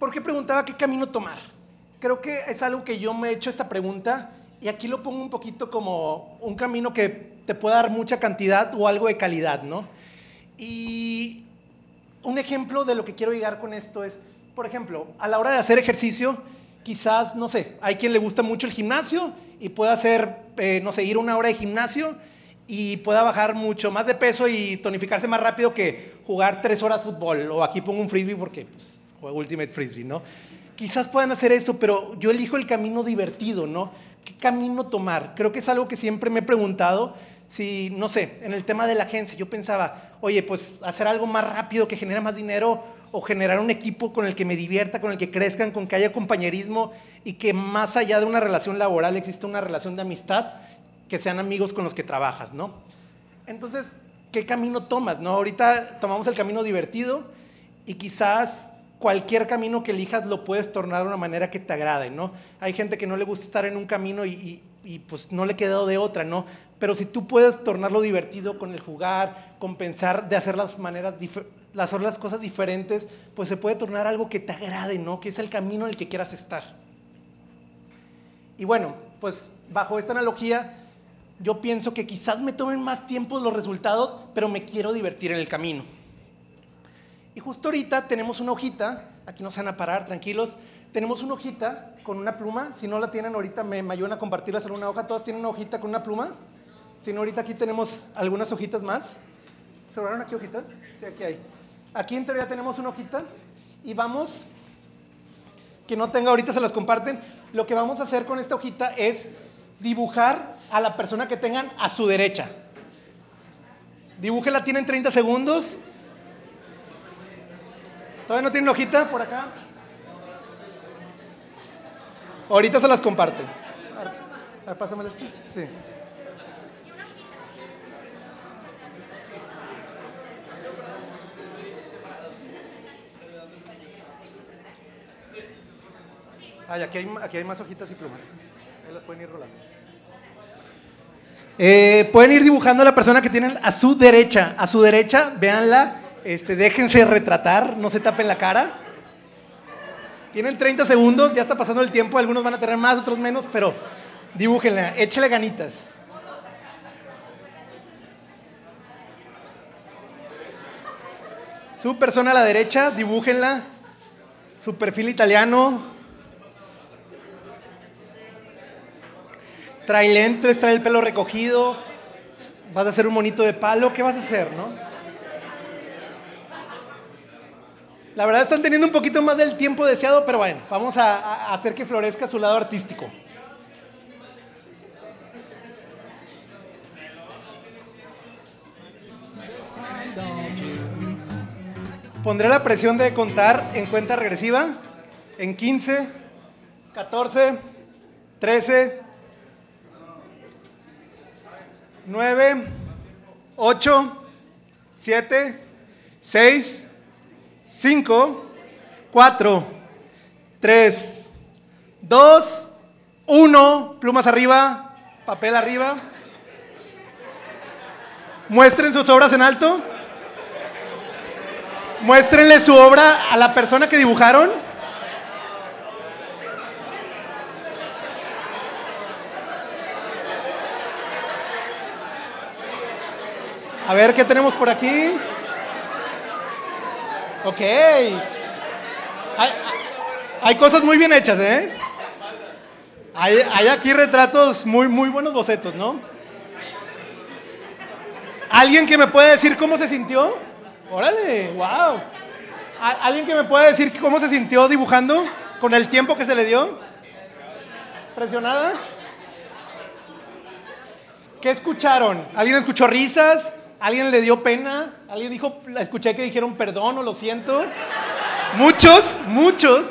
¿por qué preguntaba qué camino tomar? Creo que es algo que yo me he hecho esta pregunta y aquí lo pongo un poquito como un camino que te pueda dar mucha cantidad o algo de calidad, ¿no? Y un ejemplo de lo que quiero llegar con esto es, por ejemplo, a la hora de hacer ejercicio, quizás, no sé, hay quien le gusta mucho el gimnasio y puede hacer, eh, no sé, ir una hora de gimnasio y pueda bajar mucho más de peso y tonificarse más rápido que jugar tres horas fútbol. O aquí pongo un frisbee porque pues, juego Ultimate Frisbee, ¿no? Quizás puedan hacer eso, pero yo elijo el camino divertido, ¿no? ¿Qué camino tomar? Creo que es algo que siempre me he preguntado. Si, no sé, en el tema de la agencia, yo pensaba, oye, pues hacer algo más rápido que genera más dinero o generar un equipo con el que me divierta, con el que crezcan, con que haya compañerismo y que más allá de una relación laboral exista una relación de amistad, que sean amigos con los que trabajas, ¿no? Entonces, ¿qué camino tomas, no? Ahorita tomamos el camino divertido y quizás cualquier camino que elijas lo puedes tornar de una manera que te agrade, ¿no? Hay gente que no le gusta estar en un camino y, pues no le quedado de otra, ¿no? Pero si tú puedes tornarlo divertido con el jugar, con pensar de hacer las maneras, hacer las cosas diferentes, pues se puede tornar algo que te agrade, ¿no? Que es el camino en el que quieras estar. Y bueno, pues bajo esta analogía, yo pienso que quizás me tomen más tiempo los resultados, pero me quiero divertir en el camino. Y justo ahorita tenemos una hojita, aquí no se van a parar, tranquilos, tenemos una hojita con una pluma, si no la tienen ahorita me, ayudan a compartirlas en una hoja, todas tienen una hojita con una pluma, si no ahorita aquí tenemos algunas hojitas más. ¿Sobraron aquí hojitas? Sí, aquí hay. Aquí en teoría tenemos una hojita y vamos, que no tenga ahorita se las comparten, lo que vamos a hacer con esta hojita es dibujar a la persona que tengan a su derecha. Dibújela, tienen 30 segundos. ¿Todavía no tienen hojita por acá? Ahorita se las comparten. A ver, pásame esto. Sí. Ay, aquí hay, aquí hay más hojitas y plumas. Ahí las pueden ir rolando. Eh, pueden ir dibujando a la persona que tienen a su derecha. A su derecha, véanla, este, déjense retratar, no se tapen la cara. Tienen 30 segundos, ya está pasando el tiempo, algunos van a tener más, otros menos, pero dibújenla, échale ganitas. Su persona a la derecha, dibújenla. Su perfil italiano, trae lentes, trae el pelo recogido, vas a hacer un monito de palo, ¿qué vas a hacer, no? La verdad están teniendo un poquito más del tiempo deseado, pero bueno, vamos a, hacer que florezca su lado artístico. Pondré la presión de contar en cuenta regresiva en 15, 14, 13, 9, 8, 7, 6, 5, 4, 3, 2, 1. Plumas arriba, papel arriba. Muestren sus obras en alto. Muéstrenle su obra a la persona que dibujaron. A ver, ¿qué tenemos por aquí? Ok. Hay, cosas muy bien hechas, ¿eh? Hay, hay, aquí retratos muy, muy buenos bocetos, ¿no? ¿Alguien que me puede decir cómo se sintió? Órale, wow. ¿Alguien que me puede decir cómo se sintió dibujando con el tiempo que se le dio? ¿Presionada? ¿Qué escucharon? ¿Alguien escuchó risas? ¿Alguien le dio pena? ¿Alguien dijo, la escuché que dijeron perdón o lo siento? Muchos, muchos.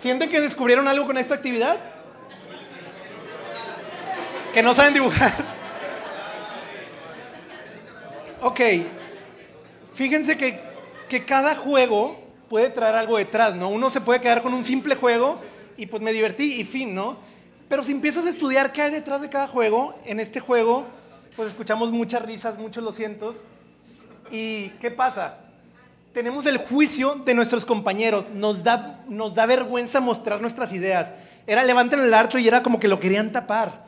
¿Sienten que descubrieron algo con esta actividad? Que no saben dibujar. Ok, fíjense que, que cada juego puede traer algo detrás, ¿no? Uno se puede quedar con un simple juego y pues me divertí y fin, ¿no? Pero si empiezas a estudiar qué hay detrás de cada juego, en este juego pues escuchamos muchas risas, muchos lo sientos. ¿Y qué pasa? tenemos el juicio de nuestros compañeros. Nos da, nos da vergüenza mostrar nuestras ideas. Era levanten el arco y era como que lo querían tapar.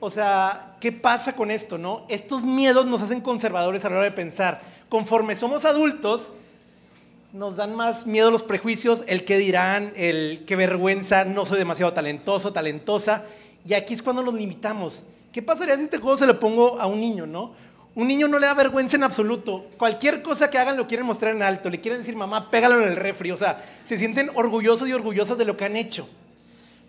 O sea, ¿qué pasa con esto, no? Estos miedos nos hacen conservadores a la hora de pensar. Conforme somos adultos, nos dan más miedo los prejuicios, el que dirán, el qué vergüenza, no soy demasiado talentoso, talentosa. Y aquí es cuando nos limitamos. ¿Qué pasaría si este juego se lo pongo a un niño, no? Un niño no le da vergüenza en absoluto. Cualquier cosa que hagan lo quieren mostrar en alto. Le quieren decir, mamá, pégalo en el refri. O sea, se sienten orgullosos y orgullosos de lo que han hecho.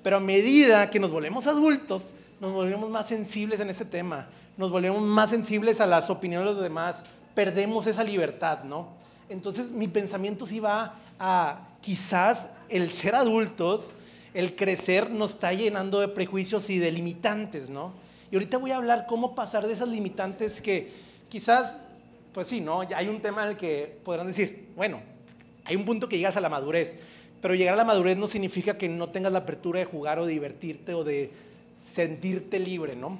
Pero a medida que nos volvemos adultos, nos volvemos más sensibles en ese tema. Nos volvemos más sensibles a las opiniones de los demás. Perdemos esa libertad, ¿no? Entonces mi pensamiento sí va a quizás el ser adultos, el crecer nos está llenando de prejuicios y de limitantes, ¿no? Y ahorita voy a hablar cómo pasar de esas limitantes que quizás, pues sí, ¿no? Hay un tema en el que podrán decir, bueno, hay un punto que llegas a la madurez, pero llegar a la madurez no significa que no tengas la apertura de jugar o divertirte o de sentirte libre, ¿no?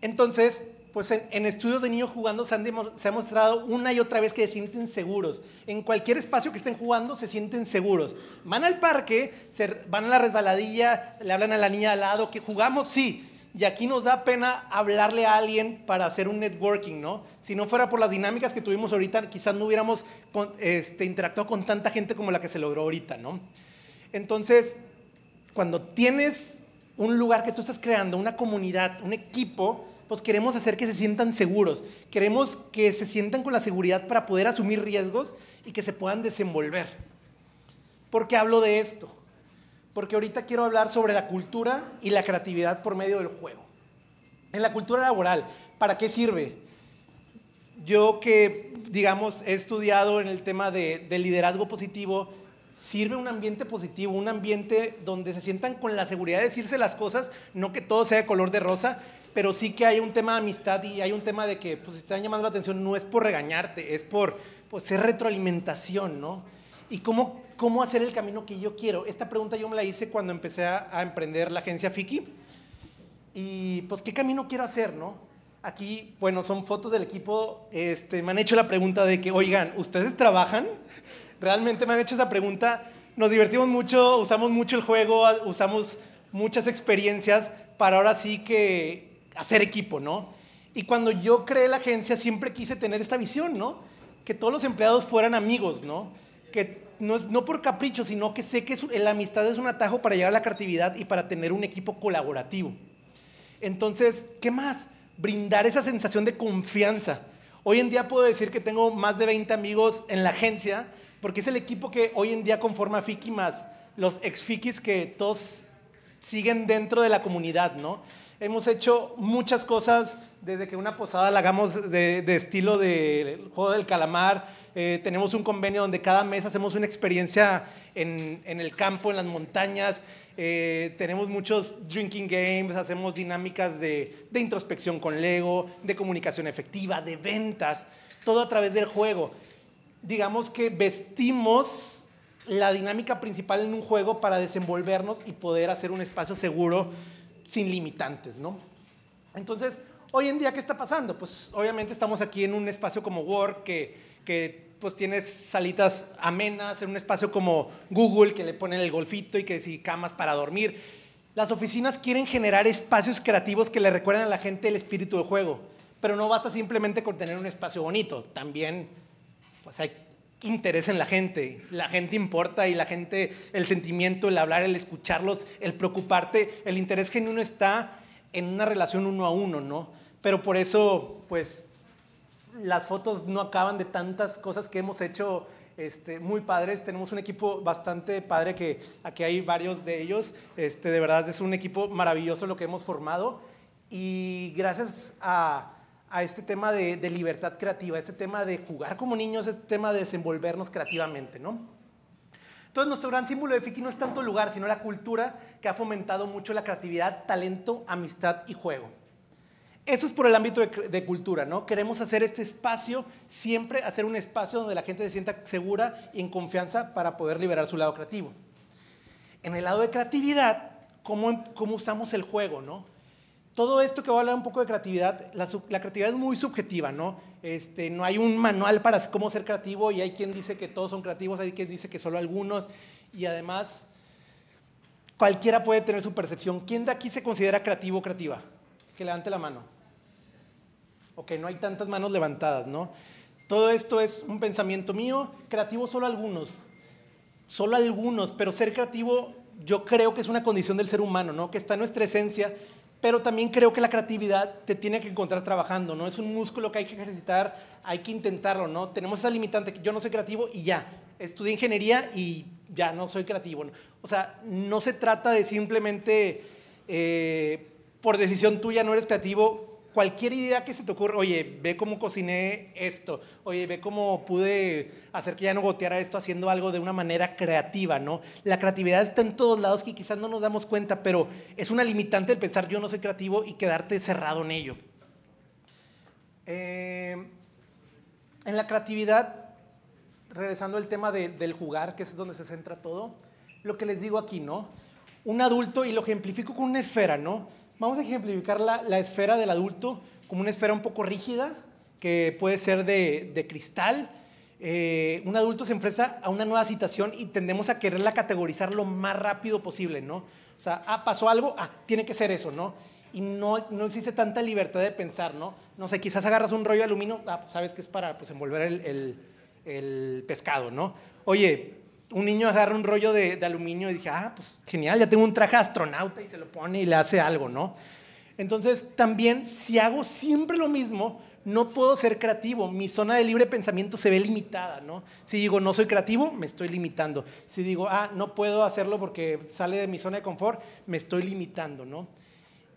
Entonces, pues en, estudios de niños jugando se, ha mostrado una y otra vez que se sienten seguros. En cualquier espacio que estén jugando se sienten seguros. Van al parque, van a la resbaladilla, le hablan a la niña al lado que jugamos, sí. Y aquí nos da pena hablarle a alguien para hacer un networking, ¿no? Si no fuera por las dinámicas que tuvimos ahorita, quizás no hubiéramos este, interactuado con tanta gente como la que se logró ahorita, ¿no? Entonces, cuando tienes un lugar que tú estás creando, una comunidad, un equipo, pues queremos hacer que se sientan seguros, queremos que se sientan con la seguridad para poder asumir riesgos y que se puedan desenvolver. ¿Por qué hablo de esto? Porque ahorita quiero hablar sobre la cultura y la creatividad por medio del juego. En la cultura laboral, ¿para qué sirve? Yo que, digamos, he estudiado en el tema de, liderazgo positivo, sirve un ambiente positivo, un ambiente donde se sientan con la seguridad de decirse las cosas, no que todo sea de color de rosa, pero sí que hay un tema de amistad y hay un tema de que, pues, si te están llamando la atención, no es por regañarte, es por pues, ser retroalimentación, ¿no? Y cómo, cómo hacer el camino que yo quiero. Esta pregunta yo me la hice cuando empecé a, emprender la agencia Fiki. Y, pues, ¿qué camino quiero hacer, no? Aquí, bueno, son fotos del equipo. Este, me han hecho la pregunta de que, oigan, ¿ustedes trabajan? Realmente me han hecho esa pregunta. Nos divertimos mucho, usamos mucho el juego, usamos muchas experiencias para ahora sí que hacer equipo, ¿no? Y cuando yo creé la agencia siempre quise tener esta visión, ¿no? Que todos los empleados fueran amigos, ¿no? Que no, es, no por capricho, sino que sé que la amistad es un atajo para llegar a la creatividad y para tener un equipo colaborativo. Entonces, ¿qué más? Brindar esa sensación de confianza. Hoy en día puedo decir que tengo más de 20 amigos en la agencia, porque es el equipo que hoy en día conforma Fiki más los ex Fikis que todos siguen dentro de la comunidad, ¿no? Hemos hecho muchas cosas desde que una posada la hagamos de, estilo del juego del calamar. Eh, tenemos un convenio donde cada mes hacemos una experiencia en, el campo, en las montañas. Eh, tenemos muchos drinking games, hacemos dinámicas de, de introspección con Lego, de comunicación efectiva, de ventas, todo a través del juego. Digamos que vestimos la dinámica principal en un juego para desenvolvernos y poder hacer un espacio seguro sin limitantes, ¿no? Entonces, hoy en día, ¿qué está pasando? Pues obviamente estamos aquí en un espacio como Work que, que pues tienes salitas amenas, en un espacio como Google que le ponen el golfito y que si camas para dormir. Las oficinas quieren generar espacios creativos que le recuerden a la gente el espíritu del juego, pero no basta simplemente con tener un espacio bonito, también pues hay interés en la gente. La gente importa y la gente, el sentimiento, el hablar, el escucharlos, el preocuparte, el interés genuino está en una relación uno a uno, ¿no? Pero por eso, pues, las fotos no acaban de tantas cosas que hemos hecho este, muy padres. Tenemos un equipo bastante padre que aquí hay varios de ellos. Este, de verdad es un equipo maravilloso lo que hemos formado. Y gracias a a este tema de, libertad creativa, este tema de jugar como niños, este tema de desenvolvernos creativamente, ¿no? Entonces, nuestro gran símbolo de Fiki no es tanto el lugar, sino la cultura que ha fomentado mucho la creatividad, talento, amistad y juego. Eso es por el ámbito de, cultura, ¿no? Queremos hacer este espacio, siempre hacer un espacio donde la gente se sienta segura y en confianza para poder liberar su lado creativo. En el lado de creatividad, ¿cómo, cómo usamos el juego, ¿no? Todo esto que voy a hablar un poco de creatividad, la, creatividad es muy subjetiva, ¿no? Este, no hay un manual para cómo ser creativo y hay quien dice que todos son creativos, hay quien dice que solo algunos y además cualquiera puede tener su percepción. ¿Quién de aquí se considera creativo o creativa? Que levante la mano. Ok, no hay tantas manos levantadas, ¿no? Todo esto es un pensamiento mío, creativo solo algunos, solo algunos, pero ser creativo yo creo que es una condición del ser humano, ¿no? Que está en nuestra esencia pero también creo que la creatividad te tiene que encontrar trabajando, ¿no? Es un músculo que hay que ejercitar, hay que intentarlo, ¿no? Tenemos esa limitante yo no soy creativo y ya, estudié ingeniería y ya no soy creativo. O sea, no se trata de simplemente eh, por decisión tuya no eres creativo, cualquier idea que se te ocurra, oye, ve cómo cociné esto, oye, ve cómo pude hacer que ya no goteara esto haciendo algo de una manera creativa, ¿no? La creatividad está en todos lados que quizás no nos damos cuenta, pero es una limitante el pensar yo no soy creativo y quedarte cerrado en ello. Eh, en la creatividad, regresando al tema del jugar, que es donde se centra todo, lo que les digo aquí, ¿no? Un adulto, y lo ejemplifico con una esfera, ¿no? Vamos a ejemplificar la, esfera del adulto como una esfera un poco rígida, que puede ser de, cristal. Eh, un adulto se enfrenta a una nueva situación y tendemos a quererla categorizar lo más rápido posible, ¿no? O sea, ah, pasó algo, ah, tiene que ser eso, ¿no? Y no, no existe tanta libertad de pensar, ¿no? No sé, quizás agarras un rollo de aluminio, ah, pues sabes que es para pues, envolver el, el pescado, ¿no? Oye, un niño agarra un rollo de, aluminio y dije, ah, pues genial, ya tengo un traje astronauta y se lo pone y le hace algo, ¿no? Entonces, también, si hago siempre lo mismo, no puedo ser creativo. Mi zona de libre pensamiento se ve limitada, ¿no? Si digo, no soy creativo, me estoy limitando. Si digo, ah, no puedo hacerlo porque sale de mi zona de confort, me estoy limitando, ¿no?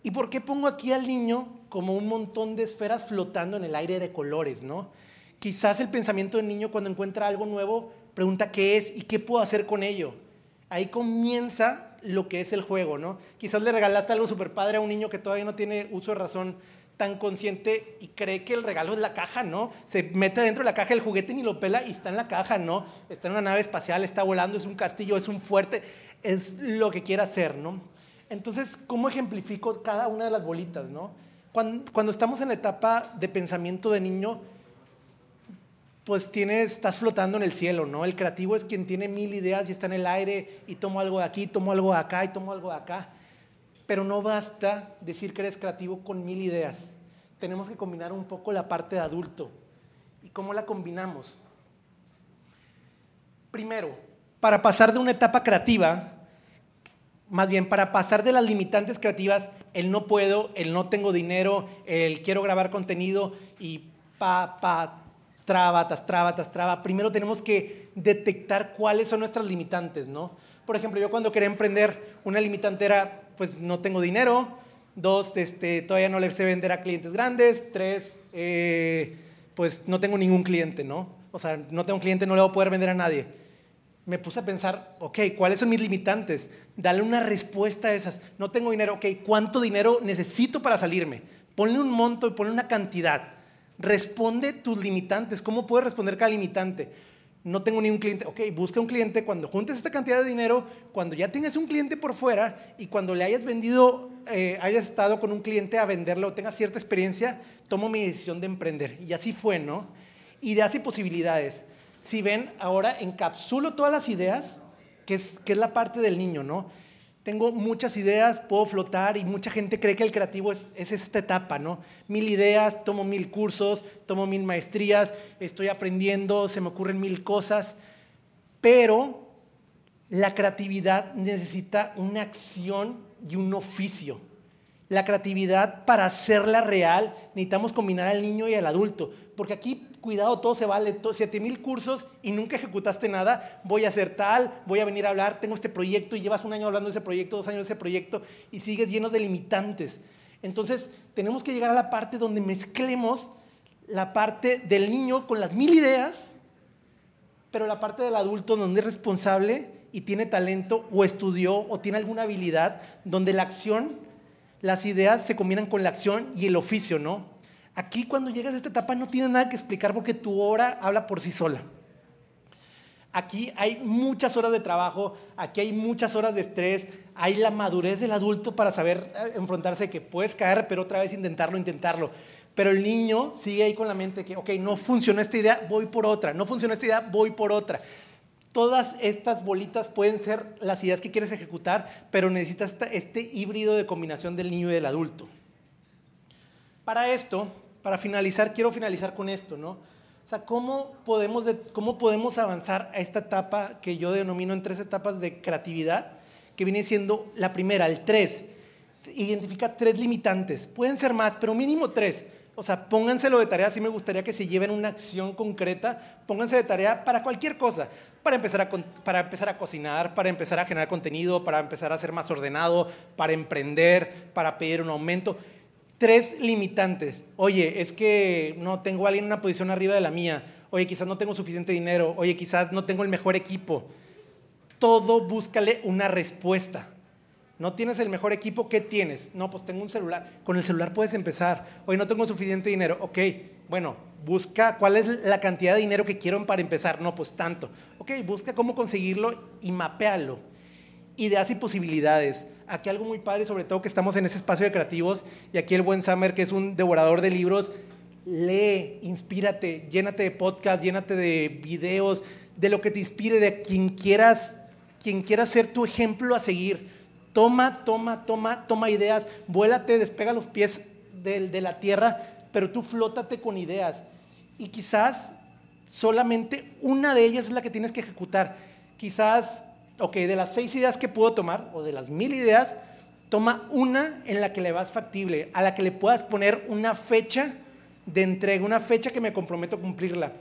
¿Y por qué pongo aquí al niño como un montón de esferas flotando en el aire de colores, ¿no? Quizás el pensamiento del niño cuando encuentra algo nuevo pregunta qué es y qué puedo hacer con ello. Ahí comienza lo que es el juego, ¿no? Quizás le regalaste algo súper padre a un niño que todavía no tiene uso de razón tan consciente y cree que el regalo es la caja, ¿no? Se mete dentro de la caja el juguete ni lo pela y está en la caja, ¿no? Está en una nave espacial, está volando, es un castillo, es un fuerte, es lo que quiera hacer, ¿no? Entonces, ¿cómo ejemplifico cada una de las bolitas, ¿no? Cuando, cuando estamos en la etapa de pensamiento de niño, pues tienes, estás flotando en el cielo, ¿no? El creativo es quien tiene mil ideas y está en el aire y tomo algo de aquí, tomo algo de acá y tomo algo de acá. Pero no basta decir que eres creativo con mil ideas. Tenemos que combinar un poco la parte de adulto. ¿Y cómo la combinamos? Primero, para pasar de una etapa creativa, más bien para pasar de las limitantes creativas, el no puedo, el no tengo dinero, el quiero grabar contenido y pa, pa, traba, tras traba, tras traba. Primero tenemos que detectar cuáles son nuestras limitantes, ¿no? Por ejemplo, yo cuando quería emprender, una limitante era, pues no tengo dinero. Dos, este, todavía no le sé vender a clientes grandes. Tres, eh, pues no tengo ningún cliente, ¿no? O sea, no tengo un cliente, no le voy a poder vender a nadie. Me puse a pensar, ok, ¿cuáles son mis limitantes? Dale una respuesta a esas. No tengo dinero, ok, ¿cuánto dinero necesito para salirme? Ponle un monto y ponle una cantidad Responde tus limitantes. ¿Cómo puedes responder cada limitante? No tengo ni un cliente. Ok, busca un cliente. Cuando juntes esta cantidad de dinero, cuando ya tengas un cliente por fuera y cuando le hayas vendido, eh, hayas estado con un cliente a venderlo o tengas cierta experiencia, tomo mi decisión de emprender. Y así fue, ¿no? Ideas y posibilidades. Si ven, ahora encapsulo todas las ideas, que es, que es la parte del niño, ¿no? Tengo muchas ideas, puedo flotar y mucha gente cree que el creativo es, esta etapa, ¿no? Mil ideas, tomo mil cursos, tomo mil maestrías, estoy aprendiendo, se me ocurren mil cosas, pero la creatividad necesita una acción y un oficio. La creatividad, para hacerla real, necesitamos combinar al niño y al adulto, porque aquí cuidado, todo se vale, 7 mil cursos y nunca ejecutaste nada, voy a hacer tal, voy a venir a hablar, tengo este proyecto y llevas un año hablando de ese proyecto, dos años de ese proyecto y sigues llenos de limitantes. Entonces, tenemos que llegar a la parte donde mezclemos la parte del niño con las mil ideas, pero la parte del adulto donde es responsable y tiene talento o estudió o tiene alguna habilidad, donde la acción, las ideas se combinan con la acción y el oficio, ¿no? Aquí cuando llegas a esta etapa no tienes nada que explicar porque tu obra habla por sí sola. Aquí hay muchas horas de trabajo, aquí hay muchas horas de estrés, hay la madurez del adulto para saber eh, enfrentarse que puedes caer, pero otra vez intentarlo, intentarlo. Pero el niño sigue ahí con la mente que, ok, no funcionó esta idea, voy por otra, no funcionó esta idea, voy por otra. Todas estas bolitas pueden ser las ideas que quieres ejecutar, pero necesitas este híbrido de combinación del niño y del adulto. Para esto, para finalizar, quiero finalizar con esto, ¿no? O sea, ¿cómo podemos, ¿cómo podemos avanzar a esta etapa que yo denomino en tres etapas de creatividad? Que viene siendo la primera, el tres. Identifica tres limitantes. Pueden ser más, pero mínimo tres. O sea, pónganselo de tarea, sí me gustaría que se lleven una acción concreta, pónganse de tarea para cualquier cosa, para empezar, a, para empezar a cocinar, para empezar a generar contenido, para empezar a ser más ordenado, para emprender, para pedir un aumento tres limitantes. Oye, es que no tengo a alguien en una posición arriba de la mía. Oye, quizás no tengo suficiente dinero. Oye, quizás no tengo el mejor equipo. Todo búscale una respuesta. No tienes el mejor equipo, ¿qué tienes? No, pues tengo un celular. Con el celular puedes empezar. Oye, no tengo suficiente dinero. Ok, bueno, busca cuál es la cantidad de dinero que quiero para empezar. No, pues tanto. Ok, busca cómo conseguirlo y mapealo. Ideas y posibilidades aquí algo muy padre, sobre todo que estamos en ese espacio de creativos y aquí el buen Summer, que es un devorador de libros, lee, inspírate, llénate de podcast, llénate de videos, de lo que te inspire, de quien quieras, quien quiera ser tu ejemplo a seguir. Toma, toma, toma, toma ideas, vuélate, despega los pies de, de la tierra, pero tú flótate con ideas. Y quizás solamente una de ellas es la que tienes que ejecutar. Quizás ok, de las seis ideas que puedo tomar, o de las mil ideas, toma una en la que le vas factible, a la que le puedas poner una fecha de entrega, una fecha que me comprometo a cumplirla.